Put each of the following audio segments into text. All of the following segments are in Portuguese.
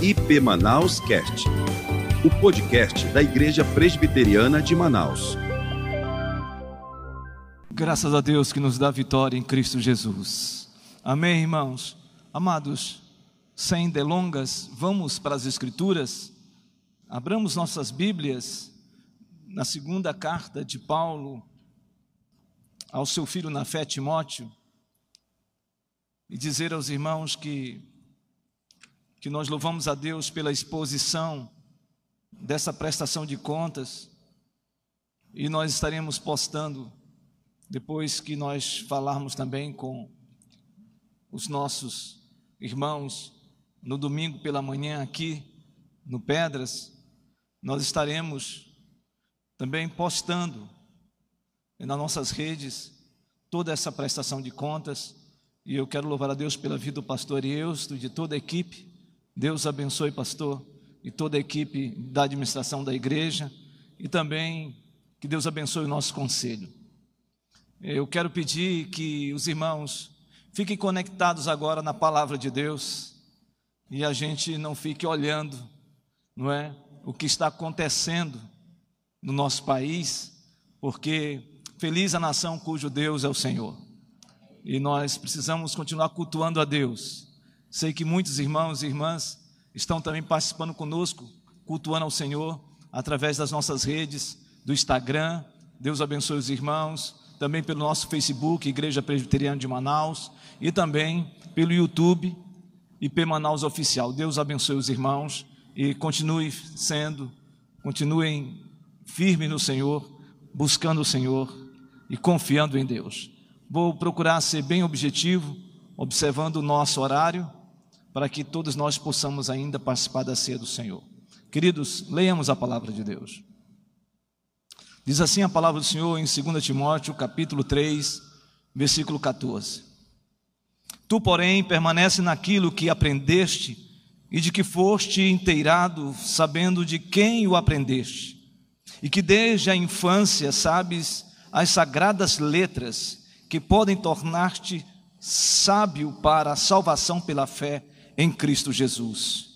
IP Manaus Cast, o podcast da Igreja Presbiteriana de Manaus. Graças a Deus que nos dá vitória em Cristo Jesus. Amém, irmãos. Amados, sem delongas, vamos para as Escrituras. Abramos nossas Bíblias na segunda carta de Paulo ao seu filho na fé, Timóteo, e dizer aos irmãos que que nós louvamos a Deus pela exposição dessa prestação de contas e nós estaremos postando depois que nós falarmos também com os nossos irmãos no domingo pela manhã aqui no Pedras, nós estaremos também postando nas nossas redes toda essa prestação de contas e eu quero louvar a Deus pela vida do pastor Eusto de toda a equipe Deus abençoe, pastor, e toda a equipe da administração da igreja, e também que Deus abençoe o nosso conselho. Eu quero pedir que os irmãos fiquem conectados agora na palavra de Deus e a gente não fique olhando, não é, o que está acontecendo no nosso país, porque feliz a nação cujo Deus é o Senhor. E nós precisamos continuar cultuando a Deus Sei que muitos irmãos e irmãs estão também participando conosco, cultuando ao Senhor através das nossas redes, do Instagram. Deus abençoe os irmãos, também pelo nosso Facebook, Igreja Presbiteriana de Manaus, e também pelo YouTube, IP Manaus Oficial. Deus abençoe os irmãos e continue sendo, continuem firmes no Senhor, buscando o Senhor e confiando em Deus. Vou procurar ser bem objetivo, observando o nosso horário para que todos nós possamos ainda participar da ceia do Senhor. Queridos, leiamos a palavra de Deus. Diz assim a palavra do Senhor em 2 Timóteo, capítulo 3, versículo 14. Tu, porém, permanece naquilo que aprendeste e de que foste inteirado, sabendo de quem o aprendeste, e que desde a infância sabes as sagradas letras que podem tornar-te sábio para a salvação pela fé em Cristo Jesus.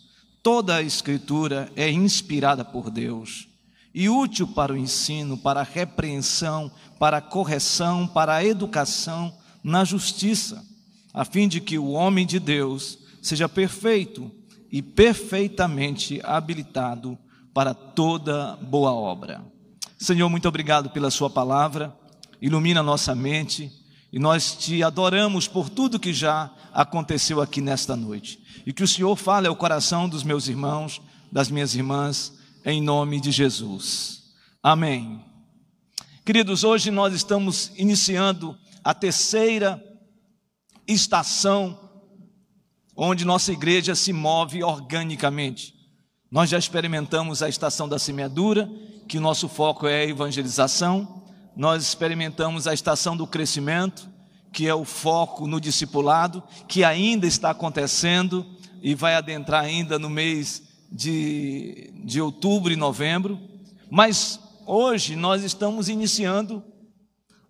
Toda a Escritura é inspirada por Deus e útil para o ensino, para a repreensão, para a correção, para a educação na justiça, a fim de que o homem de Deus seja perfeito e perfeitamente habilitado para toda boa obra. Senhor, muito obrigado pela Sua palavra, ilumina nossa mente e nós te adoramos por tudo que já aconteceu aqui nesta noite. E que o Senhor fale ao coração dos meus irmãos, das minhas irmãs, em nome de Jesus. Amém. Queridos, hoje nós estamos iniciando a terceira estação onde nossa igreja se move organicamente. Nós já experimentamos a estação da semeadura, que o nosso foco é a evangelização. Nós experimentamos a estação do crescimento, que é o foco no discipulado, que ainda está acontecendo e vai adentrar ainda no mês de, de outubro e novembro. Mas hoje nós estamos iniciando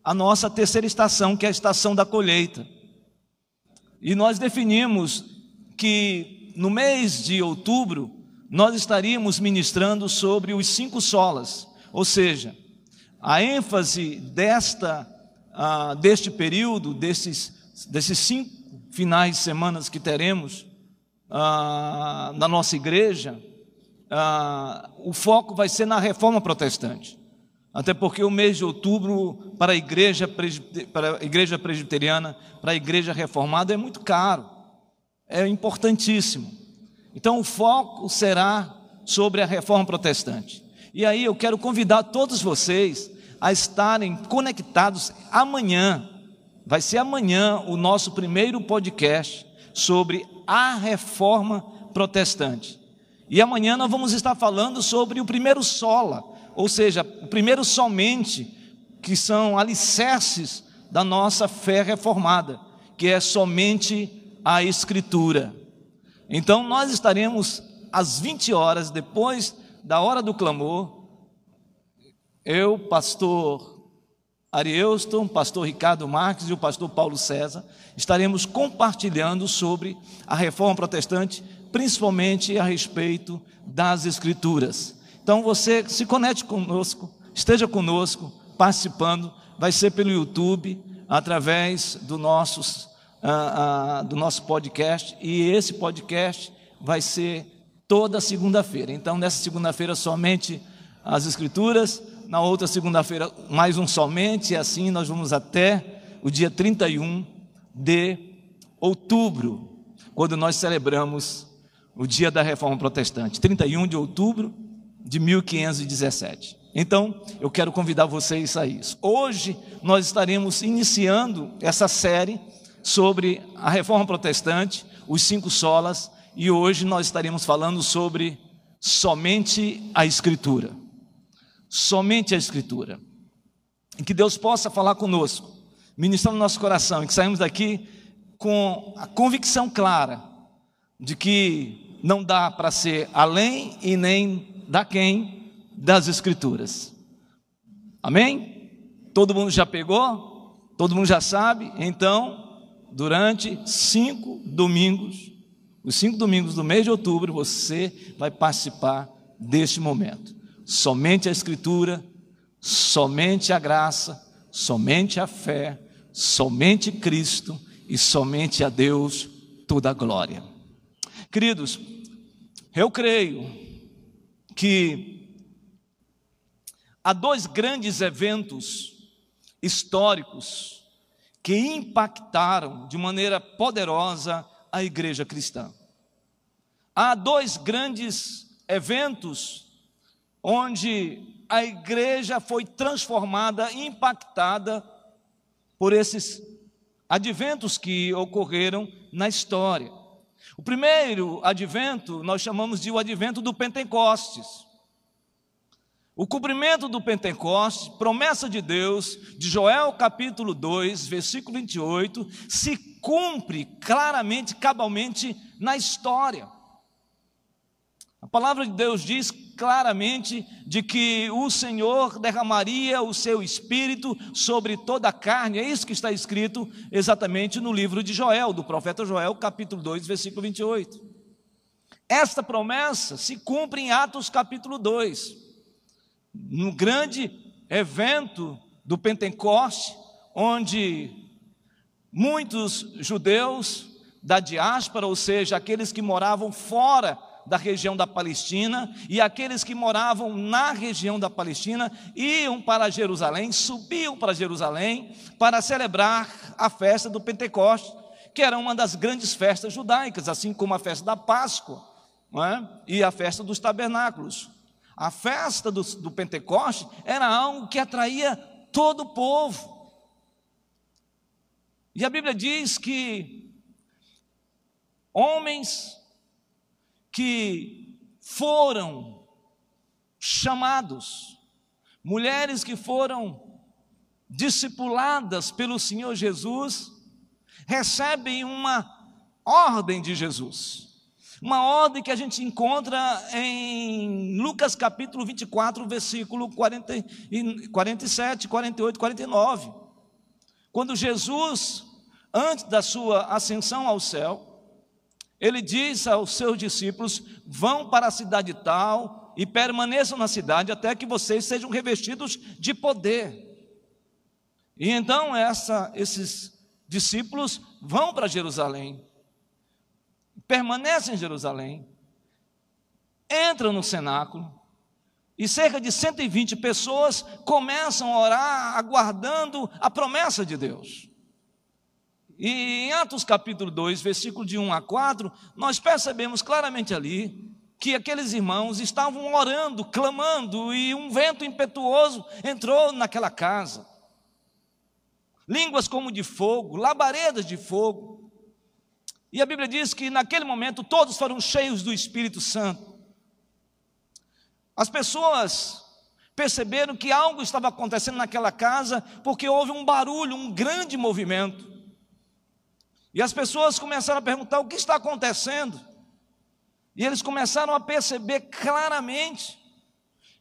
a nossa terceira estação, que é a estação da colheita. E nós definimos que no mês de outubro nós estaríamos ministrando sobre os cinco solas, ou seja, a ênfase desta ah, deste período, desses, desses cinco finais de semanas que teremos ah, na nossa igreja, ah, o foco vai ser na reforma protestante. Até porque o mês de outubro para a igreja, para a igreja presbiteriana, para a igreja reformada é muito caro, é importantíssimo. Então o foco será sobre a reforma protestante. E aí eu quero convidar todos vocês a estarem conectados amanhã. Vai ser amanhã o nosso primeiro podcast sobre a reforma protestante. E amanhã nós vamos estar falando sobre o primeiro sola, ou seja, o primeiro somente, que são alicerces da nossa fé reformada, que é somente a Escritura. Então nós estaremos às 20 horas, depois da hora do clamor, eu, pastor Arieuston, pastor Ricardo Marques e o pastor Paulo César estaremos compartilhando sobre a reforma protestante principalmente a respeito das Escrituras. Então você se conecte conosco, esteja conosco, participando, vai ser pelo YouTube, através do, nossos, uh, uh, do nosso podcast, e esse podcast vai ser toda segunda-feira. Então, nessa segunda-feira, somente as Escrituras, na outra segunda-feira, mais um somente, e assim nós vamos até o dia 31 de outubro, quando nós celebramos o dia da Reforma Protestante, 31 de outubro de 1517. Então, eu quero convidar vocês a isso. Hoje nós estaremos iniciando essa série sobre a Reforma Protestante, os cinco solas, e hoje nós estaremos falando sobre somente a Escritura. Somente a Escritura. E que Deus possa falar conosco, ministrando no nosso coração, e que saímos daqui com a convicção clara de que não dá para ser além e nem da quem das Escrituras. Amém? Todo mundo já pegou? Todo mundo já sabe? Então, durante cinco domingos, os cinco domingos do mês de outubro, você vai participar deste momento. Somente a Escritura, somente a graça, somente a fé, somente Cristo e somente a Deus toda a glória. Queridos, eu creio que há dois grandes eventos históricos que impactaram de maneira poderosa a igreja cristã. Há dois grandes eventos onde a igreja foi transformada, impactada por esses adventos que ocorreram na história. O primeiro advento nós chamamos de o advento do Pentecostes. O cumprimento do Pentecostes, promessa de Deus, de Joel capítulo 2, versículo 28, se cumpre claramente, cabalmente na história. A palavra de Deus diz claramente de que o Senhor derramaria o seu espírito sobre toda a carne. É isso que está escrito exatamente no livro de Joel, do profeta Joel, capítulo 2, versículo 28. Esta promessa se cumpre em Atos capítulo 2 no grande evento do Pentecoste, onde muitos judeus da diáspora, ou seja, aqueles que moravam fora da região da Palestina e aqueles que moravam na região da Palestina iam para Jerusalém, subiam para Jerusalém para celebrar a festa do Pentecoste, que era uma das grandes festas judaicas, assim como a festa da Páscoa é? e a festa dos tabernáculos. A festa do, do Pentecoste era algo que atraía todo o povo. E a Bíblia diz que homens que foram chamados, mulheres que foram discipuladas pelo Senhor Jesus, recebem uma ordem de Jesus. Uma ordem que a gente encontra em Lucas capítulo 24, versículo 40, 47, 48, 49. Quando Jesus, antes da sua ascensão ao céu, ele diz aos seus discípulos: vão para a cidade tal e permaneçam na cidade até que vocês sejam revestidos de poder. E então essa, esses discípulos vão para Jerusalém permanecem em Jerusalém, entram no cenáculo, e cerca de 120 pessoas começam a orar, aguardando a promessa de Deus. E em Atos capítulo 2, versículo de 1 a 4, nós percebemos claramente ali que aqueles irmãos estavam orando, clamando, e um vento impetuoso entrou naquela casa. Línguas como de fogo, labaredas de fogo, e a Bíblia diz que naquele momento todos foram cheios do Espírito Santo. As pessoas perceberam que algo estava acontecendo naquela casa porque houve um barulho, um grande movimento. E as pessoas começaram a perguntar o que está acontecendo. E eles começaram a perceber claramente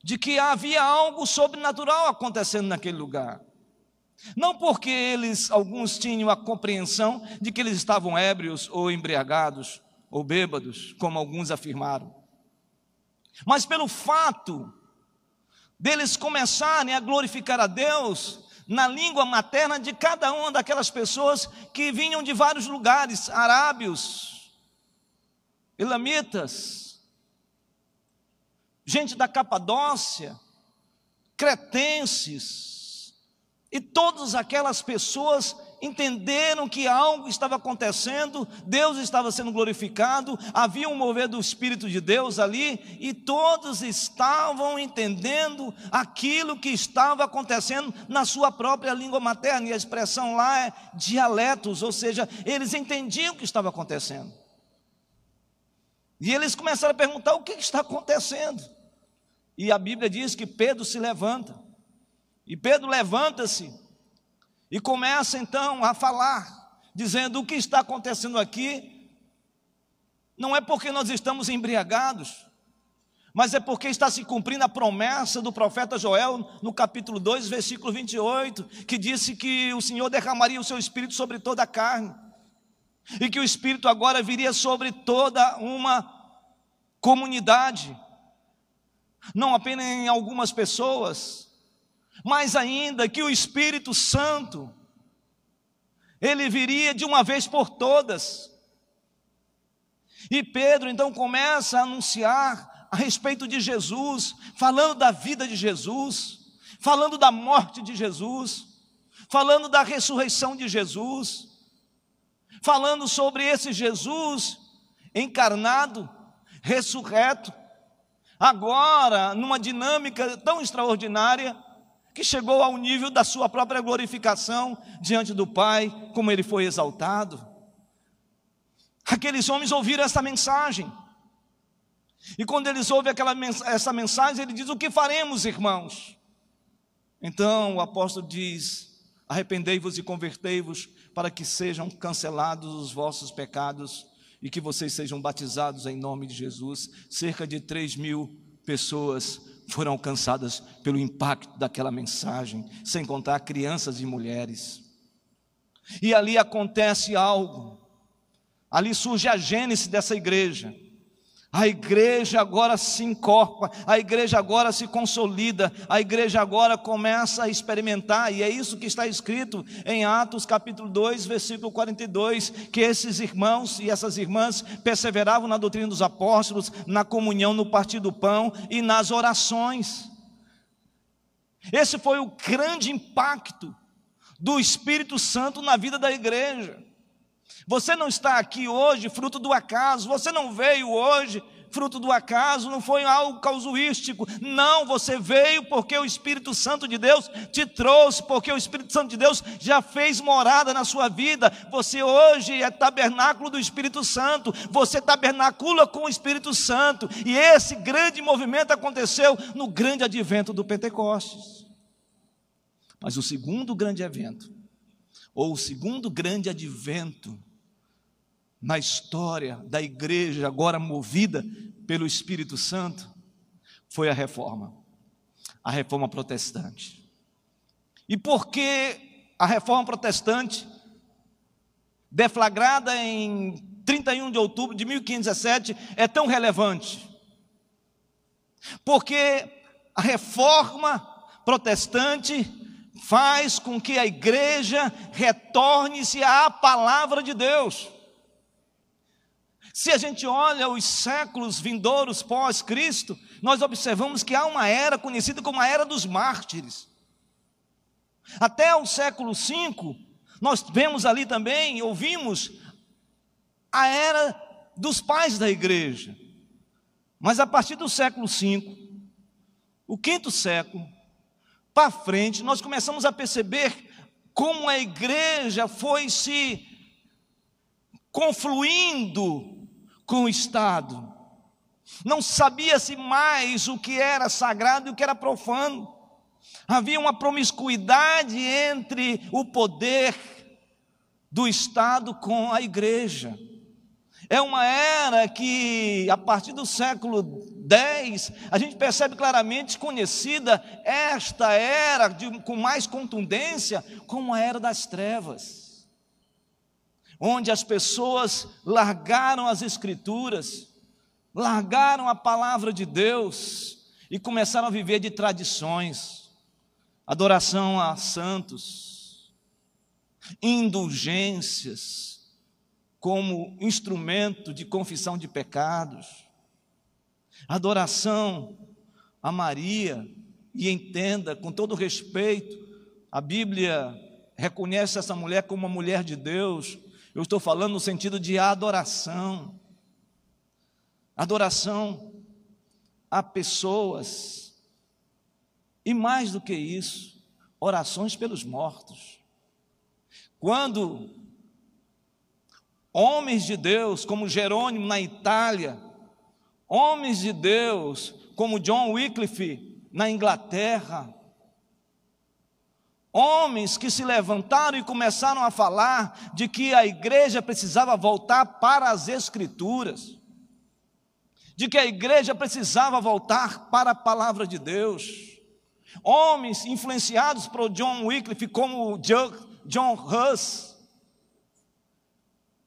de que havia algo sobrenatural acontecendo naquele lugar. Não porque eles, alguns tinham a compreensão de que eles estavam ébrios ou embriagados, ou bêbados, como alguns afirmaram. Mas pelo fato deles começarem a glorificar a Deus na língua materna de cada uma daquelas pessoas que vinham de vários lugares, arábios, elamitas, gente da Capadócia, cretenses, e todas aquelas pessoas entenderam que algo estava acontecendo, Deus estava sendo glorificado, havia um mover do Espírito de Deus ali, e todos estavam entendendo aquilo que estava acontecendo na sua própria língua materna, e a expressão lá é dialetos, ou seja, eles entendiam o que estava acontecendo. E eles começaram a perguntar: o que está acontecendo? E a Bíblia diz que Pedro se levanta. E Pedro levanta-se e começa então a falar, dizendo: o que está acontecendo aqui? Não é porque nós estamos embriagados, mas é porque está se cumprindo a promessa do profeta Joel no capítulo 2, versículo 28, que disse que o Senhor derramaria o seu espírito sobre toda a carne, e que o espírito agora viria sobre toda uma comunidade, não apenas em algumas pessoas, mas ainda que o Espírito Santo, ele viria de uma vez por todas. E Pedro então começa a anunciar a respeito de Jesus, falando da vida de Jesus, falando da morte de Jesus, falando da ressurreição de Jesus, falando sobre esse Jesus encarnado, ressurreto, agora numa dinâmica tão extraordinária que chegou ao nível da sua própria glorificação diante do Pai, como ele foi exaltado. Aqueles homens ouviram essa mensagem. E quando eles ouvem aquela, essa mensagem, ele diz: O que faremos, irmãos? Então o apóstolo diz: Arrependei-vos e convertei-vos, para que sejam cancelados os vossos pecados e que vocês sejam batizados em nome de Jesus. Cerca de 3 mil pessoas foram alcançadas pelo impacto daquela mensagem, sem contar crianças e mulheres. E ali acontece algo, ali surge a gênese dessa igreja. A igreja agora se encorpa, a igreja agora se consolida, a igreja agora começa a experimentar, e é isso que está escrito em Atos capítulo 2, versículo 42, que esses irmãos e essas irmãs perseveravam na doutrina dos apóstolos, na comunhão, no partir do pão e nas orações. Esse foi o grande impacto do Espírito Santo na vida da igreja. Você não está aqui hoje fruto do acaso, você não veio hoje fruto do acaso, não foi algo causuístico. Não, você veio porque o Espírito Santo de Deus te trouxe, porque o Espírito Santo de Deus já fez morada na sua vida. Você hoje é tabernáculo do Espírito Santo, você tabernacula com o Espírito Santo, e esse grande movimento aconteceu no grande advento do Pentecostes. Mas o segundo grande evento, ou o segundo grande advento, na história da igreja, agora movida pelo Espírito Santo, foi a reforma, a reforma protestante. E por que a reforma protestante, deflagrada em 31 de outubro de 1517, é tão relevante? Porque a reforma protestante faz com que a igreja retorne-se à palavra de Deus. Se a gente olha os séculos vindouros pós-Cristo, nós observamos que há uma era conhecida como a era dos mártires. Até o século V, nós vemos ali também, ouvimos, a era dos pais da igreja. Mas a partir do século V, o quinto século, para frente, nós começamos a perceber como a igreja foi se confluindo com o Estado. Não sabia-se mais o que era sagrado e o que era profano. Havia uma promiscuidade entre o poder do Estado com a igreja. É uma era que, a partir do século X, a gente percebe claramente conhecida esta era de, com mais contundência como a era das trevas. Onde as pessoas largaram as Escrituras, largaram a palavra de Deus e começaram a viver de tradições, adoração a santos, indulgências como instrumento de confissão de pecados, adoração a Maria, e entenda com todo respeito, a Bíblia reconhece essa mulher como uma mulher de Deus, eu estou falando no sentido de adoração. Adoração a pessoas. E mais do que isso, orações pelos mortos. Quando homens de Deus, como Jerônimo na Itália, homens de Deus, como John Wycliffe na Inglaterra, Homens que se levantaram e começaram a falar de que a igreja precisava voltar para as Escrituras, de que a igreja precisava voltar para a palavra de Deus. Homens influenciados por John Wycliffe, como John Huss,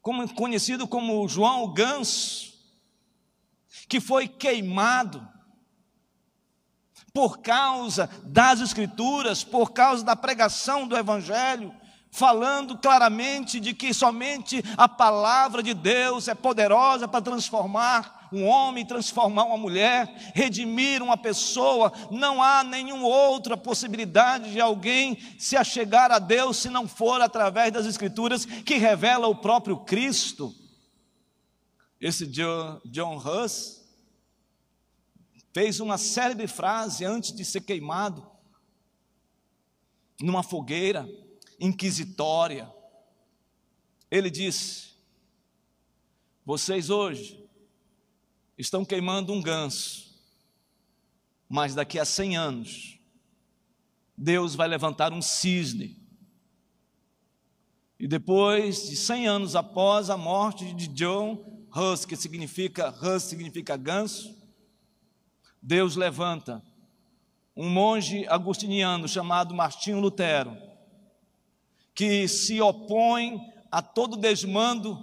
como, conhecido como João Ganso, que foi queimado por causa das Escrituras, por causa da pregação do Evangelho, falando claramente de que somente a palavra de Deus é poderosa para transformar um homem, transformar uma mulher, redimir uma pessoa. Não há nenhuma outra possibilidade de alguém se achegar a Deus se não for através das Escrituras que revela o próprio Cristo. Esse John, Huss, fez uma célebre frase antes de ser queimado numa fogueira inquisitória. Ele disse: Vocês hoje estão queimando um ganso, mas daqui a 100 anos, Deus vai levantar um cisne. E depois de 100 anos após a morte de John Huss, que significa Huss significa ganso, Deus levanta um monge agustiniano chamado Martinho Lutero, que se opõe a todo desmando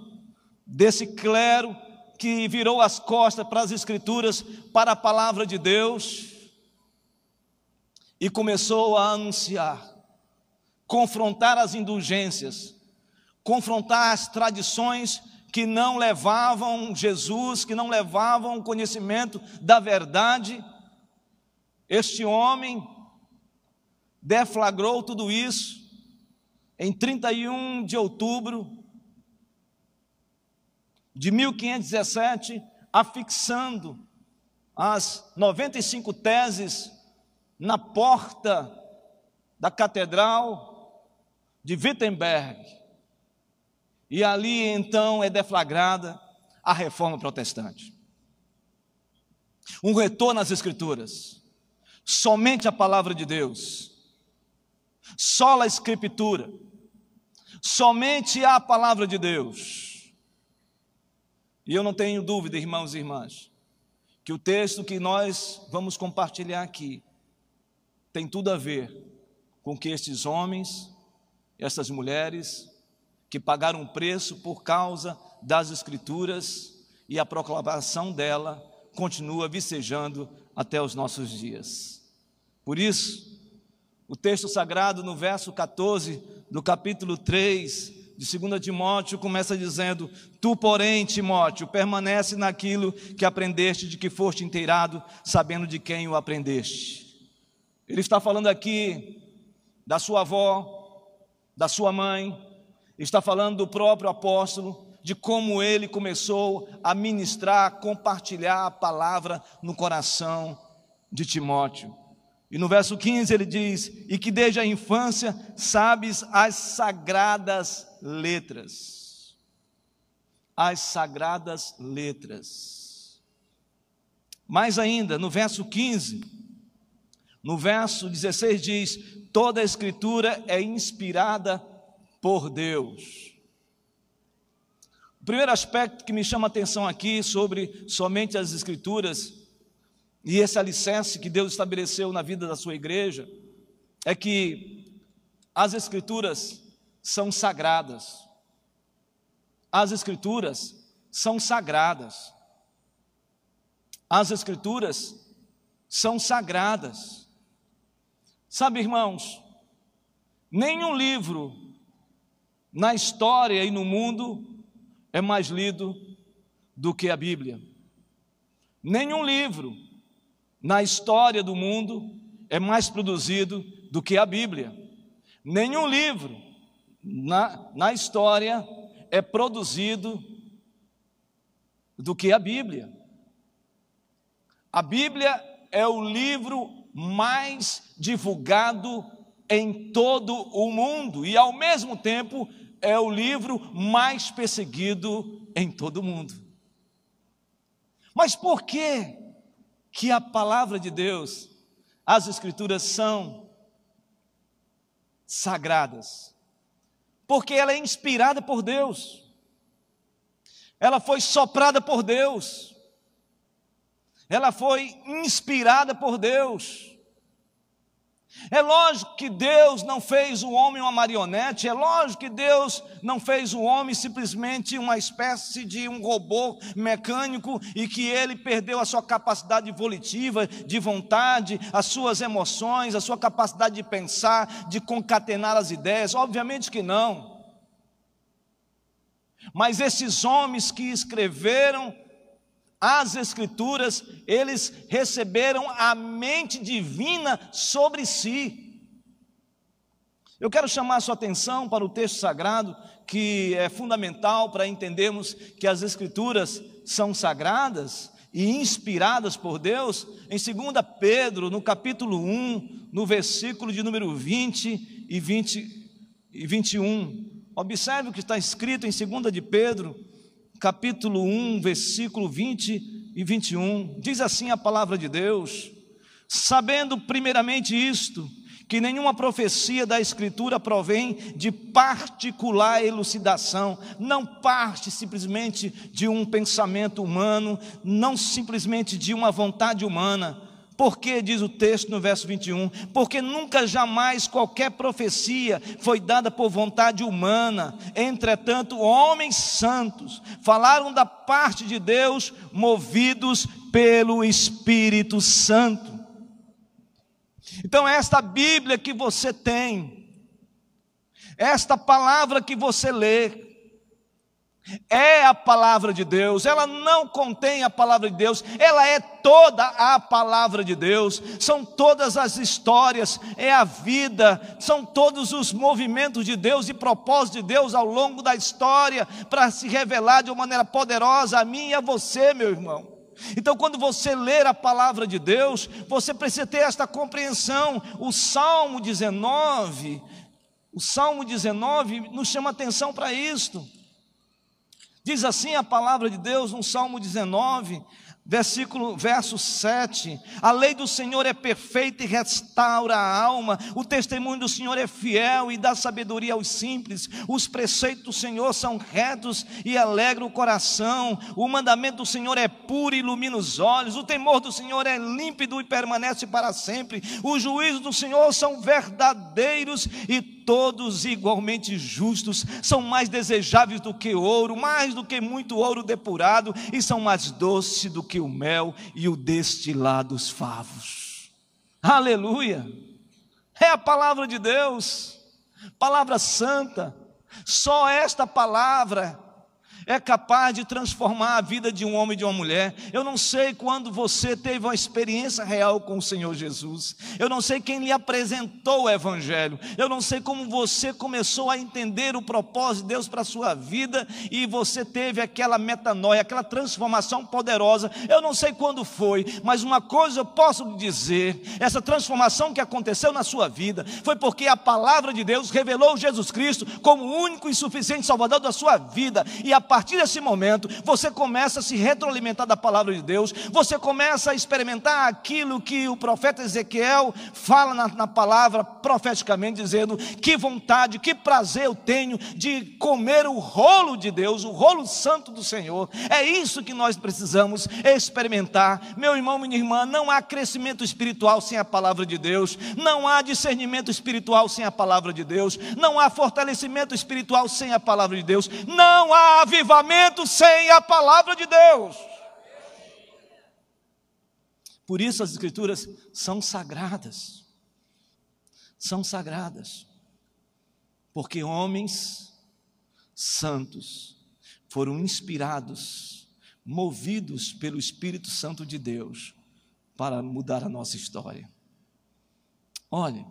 desse clero que virou as costas para as Escrituras, para a palavra de Deus, e começou a anunciar, confrontar as indulgências, confrontar as tradições que não levavam Jesus, que não levavam o conhecimento da verdade. Este homem deflagrou tudo isso em 31 de outubro de 1517, afixando as 95 teses na porta da catedral de Wittenberg. E ali então é deflagrada a reforma protestante. Um retorno às Escrituras, somente a palavra de Deus, só a Escritura, somente a palavra de Deus. E eu não tenho dúvida, irmãos e irmãs, que o texto que nós vamos compartilhar aqui tem tudo a ver com que estes homens, essas mulheres, que pagaram um preço por causa das Escrituras e a proclamação dela continua vicejando até os nossos dias. Por isso, o texto sagrado no verso 14 do capítulo 3 de 2 Timóteo começa dizendo: Tu, porém, Timóteo, permanece naquilo que aprendeste, de que foste inteirado, sabendo de quem o aprendeste. Ele está falando aqui da sua avó, da sua mãe, está falando do próprio apóstolo, de como ele começou a ministrar, a compartilhar a palavra no coração de Timóteo. E no verso 15 ele diz: E que desde a infância sabes as sagradas letras. As sagradas letras. Mais ainda, no verso 15, no verso 16 diz: Toda a escritura é inspirada por Deus. O primeiro aspecto que me chama a atenção aqui sobre somente as Escrituras e esse alicerce que Deus estabeleceu na vida da sua igreja é que as Escrituras são sagradas. as Escrituras são sagradas. As Escrituras são sagradas. Sabe, irmãos, nenhum livro na história e no mundo é mais lido do que a Bíblia. Nenhum livro na história do mundo é mais produzido do que a Bíblia. Nenhum livro na, na história é produzido do que a Bíblia. A Bíblia é o livro mais divulgado em todo o mundo e, ao mesmo tempo, é o livro mais perseguido em todo o mundo. Mas por que que a palavra de Deus, as escrituras são sagradas? Porque ela é inspirada por Deus. Ela foi soprada por Deus. Ela foi inspirada por Deus. É lógico que Deus não fez o homem uma marionete, é lógico que Deus não fez o homem simplesmente uma espécie de um robô mecânico e que ele perdeu a sua capacidade volitiva, de vontade, as suas emoções, a sua capacidade de pensar, de concatenar as ideias. Obviamente que não. Mas esses homens que escreveram as Escrituras, eles receberam a mente divina sobre si. Eu quero chamar a sua atenção para o texto sagrado, que é fundamental para entendermos que as Escrituras são sagradas e inspiradas por Deus, em 2 Pedro, no capítulo 1, no versículo de número 20 e, 20 e 21. Observe o que está escrito em 2 de Pedro, capítulo 1, versículo 20 e 21. Diz assim a palavra de Deus: Sabendo primeiramente isto, que nenhuma profecia da Escritura provém de particular elucidação, não parte simplesmente de um pensamento humano, não simplesmente de uma vontade humana, porque, diz o texto no verso 21, porque nunca jamais qualquer profecia foi dada por vontade humana, entretanto, homens santos falaram da parte de Deus, movidos pelo Espírito Santo. Então, esta Bíblia que você tem, esta palavra que você lê, é a palavra de Deus, ela não contém a palavra de Deus, ela é toda a palavra de Deus, são todas as histórias, é a vida, são todos os movimentos de Deus e propósitos de Deus ao longo da história para se revelar de uma maneira poderosa a mim e a você, meu irmão. Então, quando você ler a palavra de Deus, você precisa ter esta compreensão. O Salmo 19, o Salmo 19 nos chama atenção para isto. Diz assim a palavra de Deus no Salmo 19, Versículo, verso 7: A lei do Senhor é perfeita e restaura a alma, o testemunho do Senhor é fiel e dá sabedoria aos simples, os preceitos do Senhor são retos e alegram o coração, o mandamento do Senhor é puro e ilumina os olhos, o temor do Senhor é límpido e permanece para sempre, os juízos do Senhor são verdadeiros e todos igualmente justos, são mais desejáveis do que ouro, mais do que muito ouro depurado, e são mais doces do que o mel e o destilado dos favos. Aleluia! É a palavra de Deus, palavra santa. Só esta palavra é capaz de transformar a vida de um homem e de uma mulher. Eu não sei quando você teve uma experiência real com o Senhor Jesus. Eu não sei quem lhe apresentou o Evangelho. Eu não sei como você começou a entender o propósito de Deus para a sua vida e você teve aquela metanoia, aquela transformação poderosa. Eu não sei quando foi, mas uma coisa eu posso lhe dizer: essa transformação que aconteceu na sua vida foi porque a palavra de Deus revelou Jesus Cristo como o único e suficiente Salvador da sua vida e a partir desse momento, você começa a se retroalimentar da palavra de Deus, você começa a experimentar aquilo que o profeta Ezequiel fala na, na palavra profeticamente, dizendo: que vontade, que prazer eu tenho de comer o rolo de Deus, o rolo santo do Senhor. É isso que nós precisamos experimentar. Meu irmão, minha irmã, não há crescimento espiritual sem a palavra de Deus, não há discernimento espiritual sem a palavra de Deus, não há fortalecimento espiritual sem a palavra de Deus, não há avivamento sem a palavra de Deus. Por isso as Escrituras são sagradas. São sagradas. Porque homens santos foram inspirados, movidos pelo Espírito Santo de Deus para mudar a nossa história. Olha,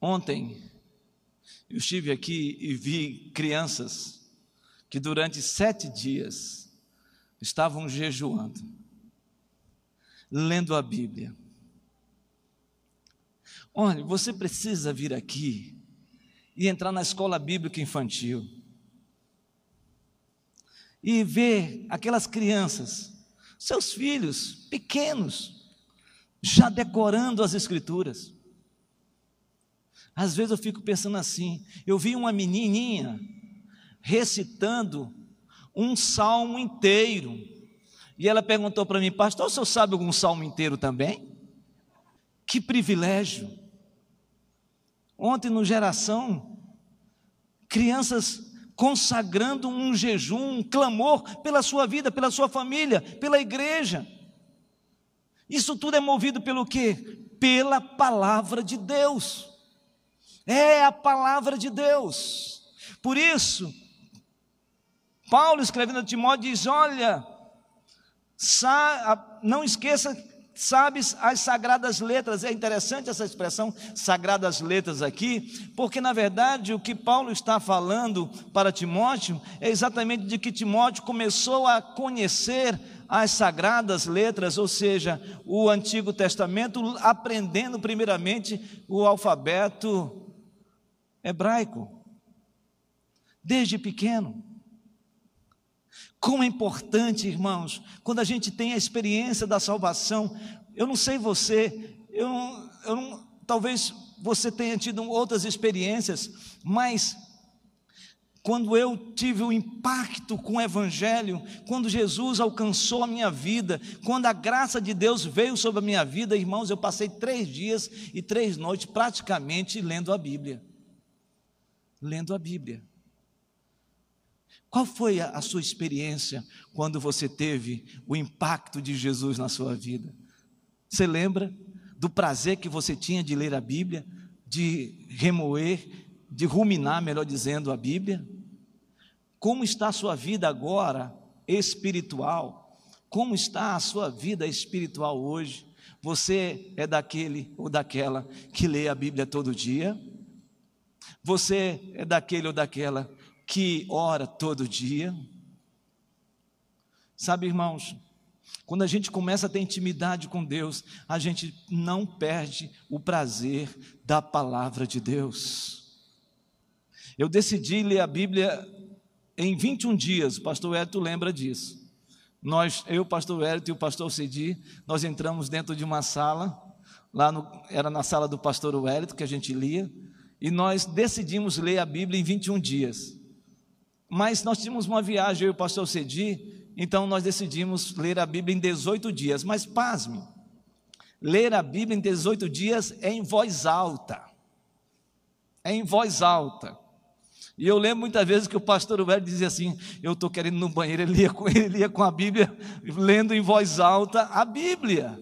ontem eu estive aqui e vi crianças que durante sete dias estavam jejuando, lendo a Bíblia. Olha, você precisa vir aqui e entrar na escola bíblica infantil e ver aquelas crianças, seus filhos pequenos, já decorando as Escrituras. Às vezes eu fico pensando assim: eu vi uma menininha recitando um salmo inteiro, e ela perguntou para mim, pastor, o senhor sabe algum salmo inteiro também? Que privilégio! Ontem no Geração, crianças consagrando um jejum, um clamor pela sua vida, pela sua família, pela igreja. Isso tudo é movido pelo quê? Pela palavra de Deus é a palavra de Deus. Por isso, Paulo escrevendo a Timóteo diz: Olha, não esqueça, sabes, as sagradas letras. É interessante essa expressão, sagradas letras aqui, porque na verdade o que Paulo está falando para Timóteo é exatamente de que Timóteo começou a conhecer as sagradas letras, ou seja, o Antigo Testamento, aprendendo primeiramente o alfabeto hebraico, desde pequeno. Como é importante, irmãos, quando a gente tem a experiência da salvação. Eu não sei você, eu, não, eu não, talvez você tenha tido outras experiências, mas quando eu tive o impacto com o Evangelho, quando Jesus alcançou a minha vida, quando a graça de Deus veio sobre a minha vida, irmãos, eu passei três dias e três noites praticamente lendo a Bíblia lendo a Bíblia. Qual foi a, sua experiência quando você teve o impacto de Jesus na sua vida? Você lembra do prazer que você tinha de ler a Bíblia, de remoer, de ruminar, melhor dizendo, a Bíblia? Como está a sua vida agora espiritual? Como está a sua vida espiritual hoje? Você é daquele ou daquela que lê a Bíblia todo dia? Você é daquele ou daquela que ora todo dia? Sabe, irmãos, quando a gente começa a ter intimidade com Deus, a gente não perde o prazer da palavra de Deus. Eu decidi ler a Bíblia em 21 dias, o pastor Hélito lembra disso. Nós, eu, o pastor Hélito e o pastor Cedi, nós entramos dentro de uma sala, lá no, era na sala do pastor Hélito que a gente lia, e nós decidimos ler a Bíblia em 21 dias. Mas nós tínhamos uma viagem, eu e o pastor Cedi, então nós decidimos ler a Bíblia em 18 dias. Mas pasme, ler a Bíblia em 18 dias é em voz alta. É em voz alta. E eu lembro muitas vezes que o pastor velho dizia assim: Eu estou querendo ir no banheiro, ele ia, com, ele ia com a Bíblia, lendo em voz alta a Bíblia.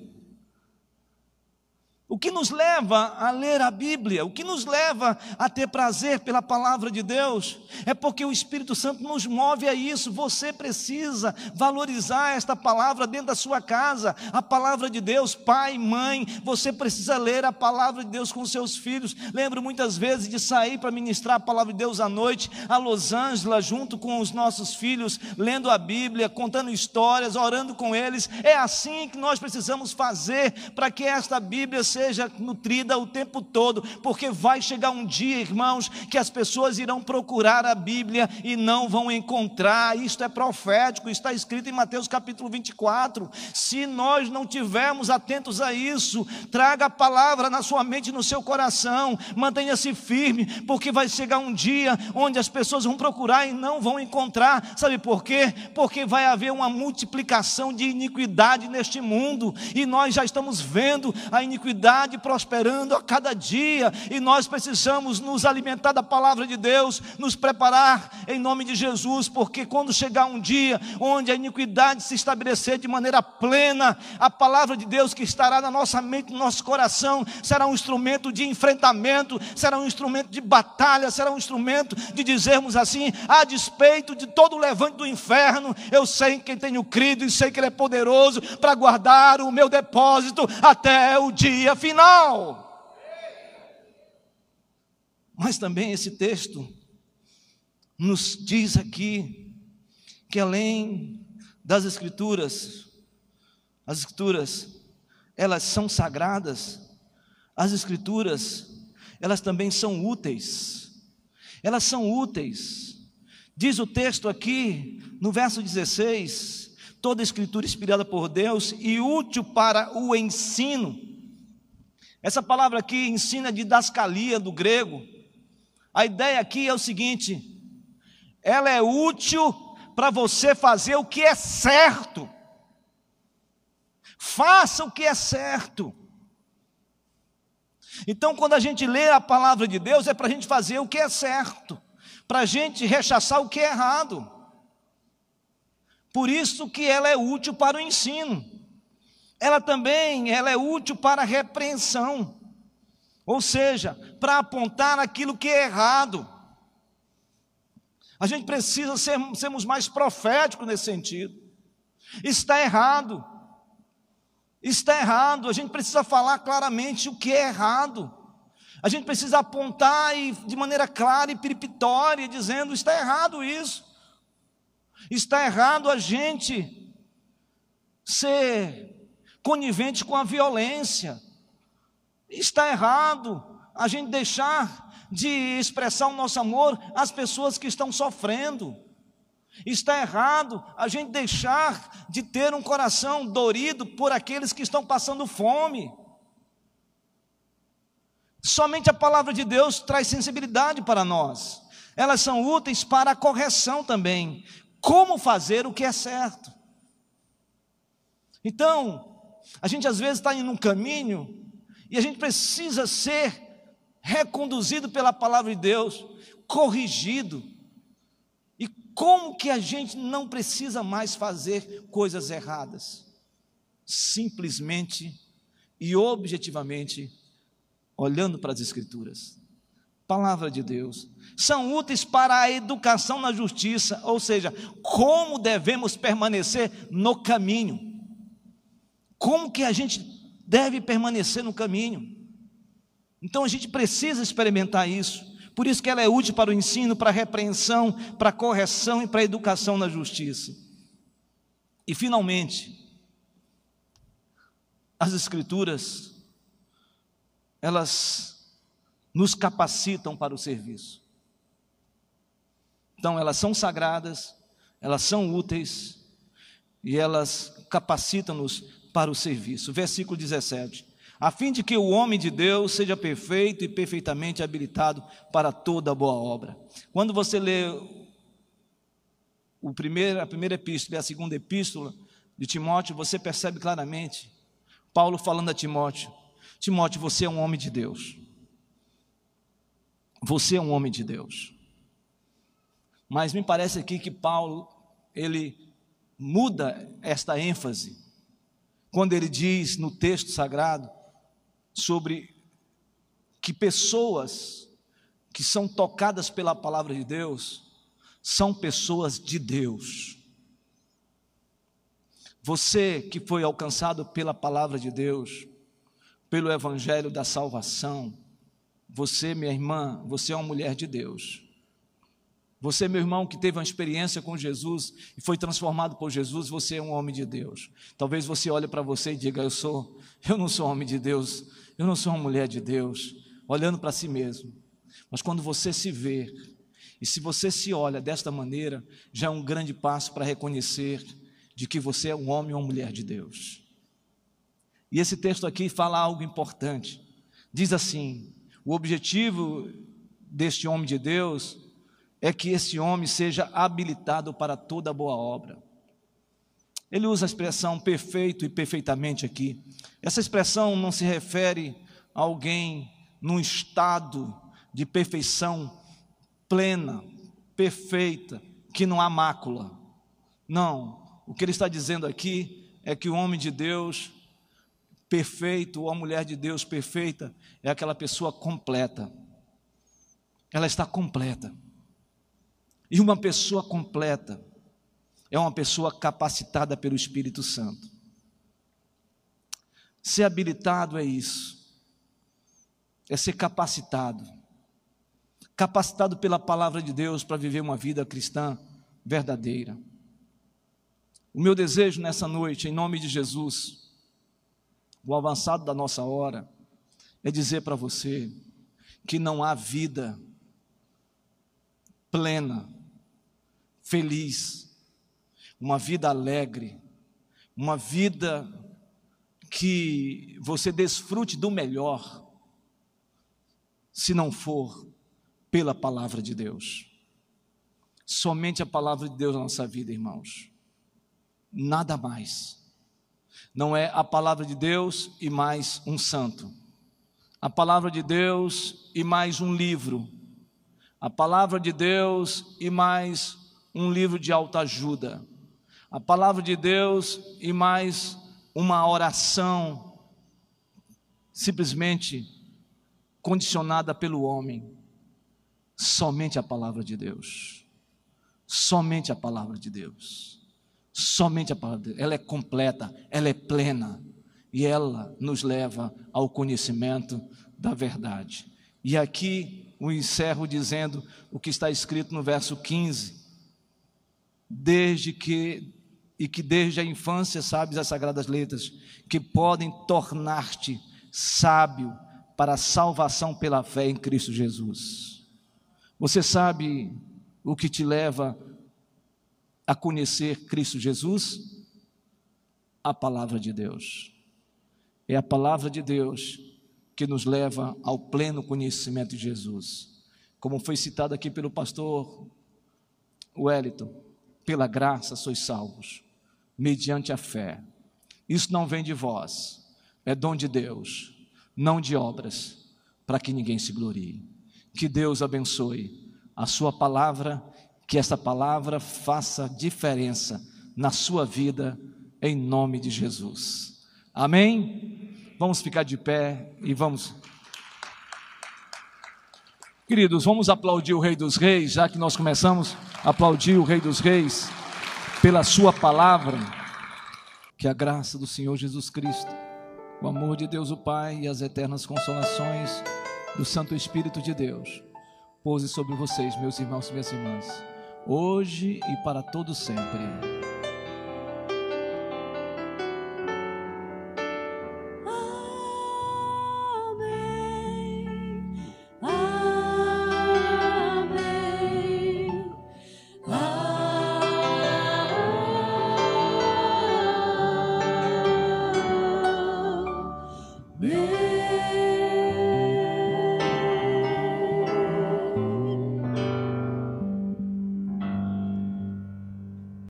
O que nos leva a ler a Bíblia, o que nos leva a ter prazer pela palavra de Deus, é porque o Espírito Santo nos move a isso. Você precisa valorizar esta palavra dentro da sua casa, a palavra de Deus, pai, mãe. Você precisa ler a palavra de Deus com seus filhos. Lembro muitas vezes de sair para ministrar a palavra de Deus à noite, a Los Angeles, junto com os nossos filhos, lendo a Bíblia, contando histórias, orando com eles. É assim que nós precisamos fazer para que esta Bíblia seja seja nutrida o tempo todo, porque vai chegar um dia, irmãos, que as pessoas irão procurar a Bíblia e não vão encontrar. Isto é profético, está escrito em Mateus capítulo 24. Se nós não tivermos atentos a isso, traga a palavra na sua mente no seu coração, mantenha-se firme, porque vai chegar um dia onde as pessoas vão procurar e não vão encontrar. Sabe por quê? Porque vai haver uma multiplicação de iniquidade neste mundo e nós já estamos vendo a iniquidade iniquidade prosperando a cada dia, e nós precisamos nos alimentar da palavra de Deus, nos preparar em nome de Jesus, porque quando chegar um dia onde a iniquidade se estabelecer de maneira plena, a palavra de Deus que estará na nossa mente, no nosso coração, será um instrumento de enfrentamento, será um instrumento de batalha, será um instrumento de dizermos assim, a despeito de todo o levante do inferno, eu sei em quem tenho crido e sei que Ele é poderoso para guardar o meu depósito até o dia final. Mas também esse texto nos diz aqui que além das escrituras, as escrituras, elas são sagradas, as escrituras, elas também são úteis. Elas são úteis. Diz o texto aqui, no verso 16: toda escritura inspirada por Deus e útil para o ensino. Essa palavra aqui ensina de dascalia do grego. A ideia aqui é o seguinte: ela é útil para você fazer o que é certo. Faça o que é certo. Então, quando a gente lê a palavra de Deus, é para a gente fazer o que é certo, para a gente rechaçar o que é errado. Por isso que ela é útil para o ensino. Ela também ela é útil para repreensão. Ou seja, para apontar aquilo que é errado. A gente precisa ser, sermos mais proféticos nesse sentido. Está errado. Está errado. A gente precisa falar claramente o que é errado. A gente precisa apontar e, de maneira clara e peripitória, dizendo: está errado isso. Está errado a gente ser conivente com a violência. Está errado a gente deixar de expressar o nosso amor às pessoas que estão sofrendo. Está errado a gente deixar de ter um coração dorido por aqueles que estão passando fome. Somente a palavra de Deus traz sensibilidade para nós. Elas são úteis para a correção também como fazer o que é certo. Então, a gente às vezes está em um caminho e a gente precisa ser reconduzido pela palavra de Deus, corrigido. E como que a gente não precisa mais fazer coisas erradas? Simplesmente e objetivamente olhando para as Escrituras palavra de Deus. São úteis para a educação na justiça, ou seja, como devemos permanecer no caminho. Como que a gente deve permanecer no caminho? Então a gente precisa experimentar isso. Por isso que ela é útil para o ensino, para a repreensão, para a correção e para a educação na justiça. E finalmente, as escrituras elas nos capacitam para o serviço. Então, elas são sagradas, elas são úteis e elas capacitam-nos para o serviço. Versículo 17: a fim de que o homem de Deus seja perfeito e perfeitamente habilitado para toda boa obra. Quando você lê o primeiro, a primeira epístola e a segunda epístola de Timóteo, você percebe claramente Paulo falando a Timóteo: Timóteo, você é um homem de Deus. Você é um homem de Deus. Mas me parece aqui que Paulo, ele muda esta ênfase quando ele diz no texto sagrado sobre que pessoas que são tocadas pela palavra de Deus são pessoas de Deus. Você que foi alcançado pela palavra de Deus, pelo evangelho da salvação, você, minha irmã, você é uma mulher de Deus. Você, meu irmão, que teve uma experiência com Jesus e foi transformado por Jesus, você é um homem de Deus. Talvez você olhe para você e diga: Eu sou, eu não sou homem de Deus, eu não sou uma mulher de Deus, olhando para si mesmo. Mas quando você se vê, e se você se olha desta maneira, já é um grande passo para reconhecer de que você é um homem ou uma mulher de Deus. E esse texto aqui fala algo importante. Diz assim: o objetivo deste homem de Deus é que esse homem seja habilitado para toda boa obra. Ele usa a expressão perfeito e perfeitamente aqui. Essa expressão não se refere a alguém num estado de perfeição plena, perfeita, que não há mácula. Não, o que ele está dizendo aqui é que o homem de Deus perfeito ou a mulher de Deus perfeita é aquela pessoa completa. Ela está completa. E uma pessoa completa é uma pessoa capacitada pelo Espírito Santo. Ser habilitado é isso, é ser capacitado capacitado pela palavra de Deus para viver uma vida cristã verdadeira. O meu desejo nessa noite, em nome de Jesus, o avançado da nossa hora, é dizer para você que não há vida plena, feliz, uma vida alegre, uma vida que você desfrute do melhor, se não for pela palavra de Deus. Somente a palavra de Deus na nossa vida, irmãos. Nada mais. Não é a palavra de Deus e mais um santo. A palavra de Deus e mais um livro. A palavra de Deus e mais um livro de autoajuda. A palavra de Deus e mais uma oração simplesmente condicionada pelo homem. Somente a palavra de Deus. Somente a palavra de Deus. Somente a palavra de Deus. Ela é completa, ela é plena. E ela nos leva ao conhecimento da verdade. E aqui o encerro dizendo o que está escrito no verso 15. Desde que e que desde a infância sabes as sagradas letras, que podem tornar-te sábio para a salvação pela fé em Cristo Jesus. Você sabe o que te leva a conhecer Cristo Jesus? A palavra de Deus. É a palavra de Deus que nos leva ao pleno conhecimento de Jesus. Como foi citado aqui pelo pastor Wellington, pela graça sois salvos, mediante a fé. Isso não vem de vós, é dom de Deus, não de obras, para que ninguém se glorie. Que Deus abençoe a sua palavra, que essa palavra faça diferença na sua vida, em nome de Jesus. Amém? Vamos ficar de pé e vamos. Queridos, vamos aplaudir o Rei dos Reis, já que nós começamos aplaudir o Rei dos Reis pela Sua palavra. Que a graça do Senhor Jesus Cristo, o amor de Deus o Pai e as eternas consolações do Santo Espírito de Deus pouse sobre vocês, meus irmãos e minhas irmãs, hoje e para todo sempre.